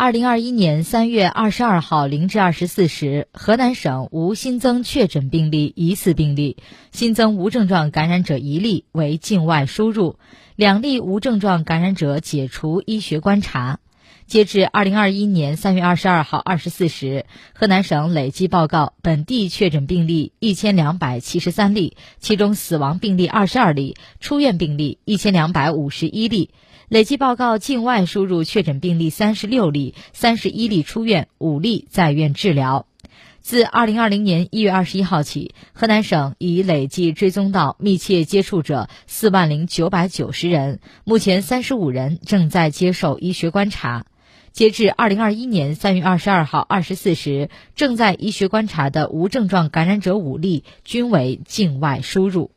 二零二一年三月二十二号零至二十四时，河南省无新增确诊病例、疑似病例，新增无症状感染者一例为境外输入，两例无症状感染者解除医学观察。截至二零二一年三月二十二号二十四时，河南省累计报告本地确诊病例一千两百七十三例，其中死亡病例二十二例，出院病例一千两百五十一例。累计报告境外输入确诊病例三十六例，三十一例出院，五例在院治疗。自二零二零年一月二十一号起，河南省已累计追踪到密切接触者四万零九百九十人，目前三十五人正在接受医学观察。截至二零二一年三月二十二号二十四时，正在医学观察的无症状感染者五例，均为境外输入。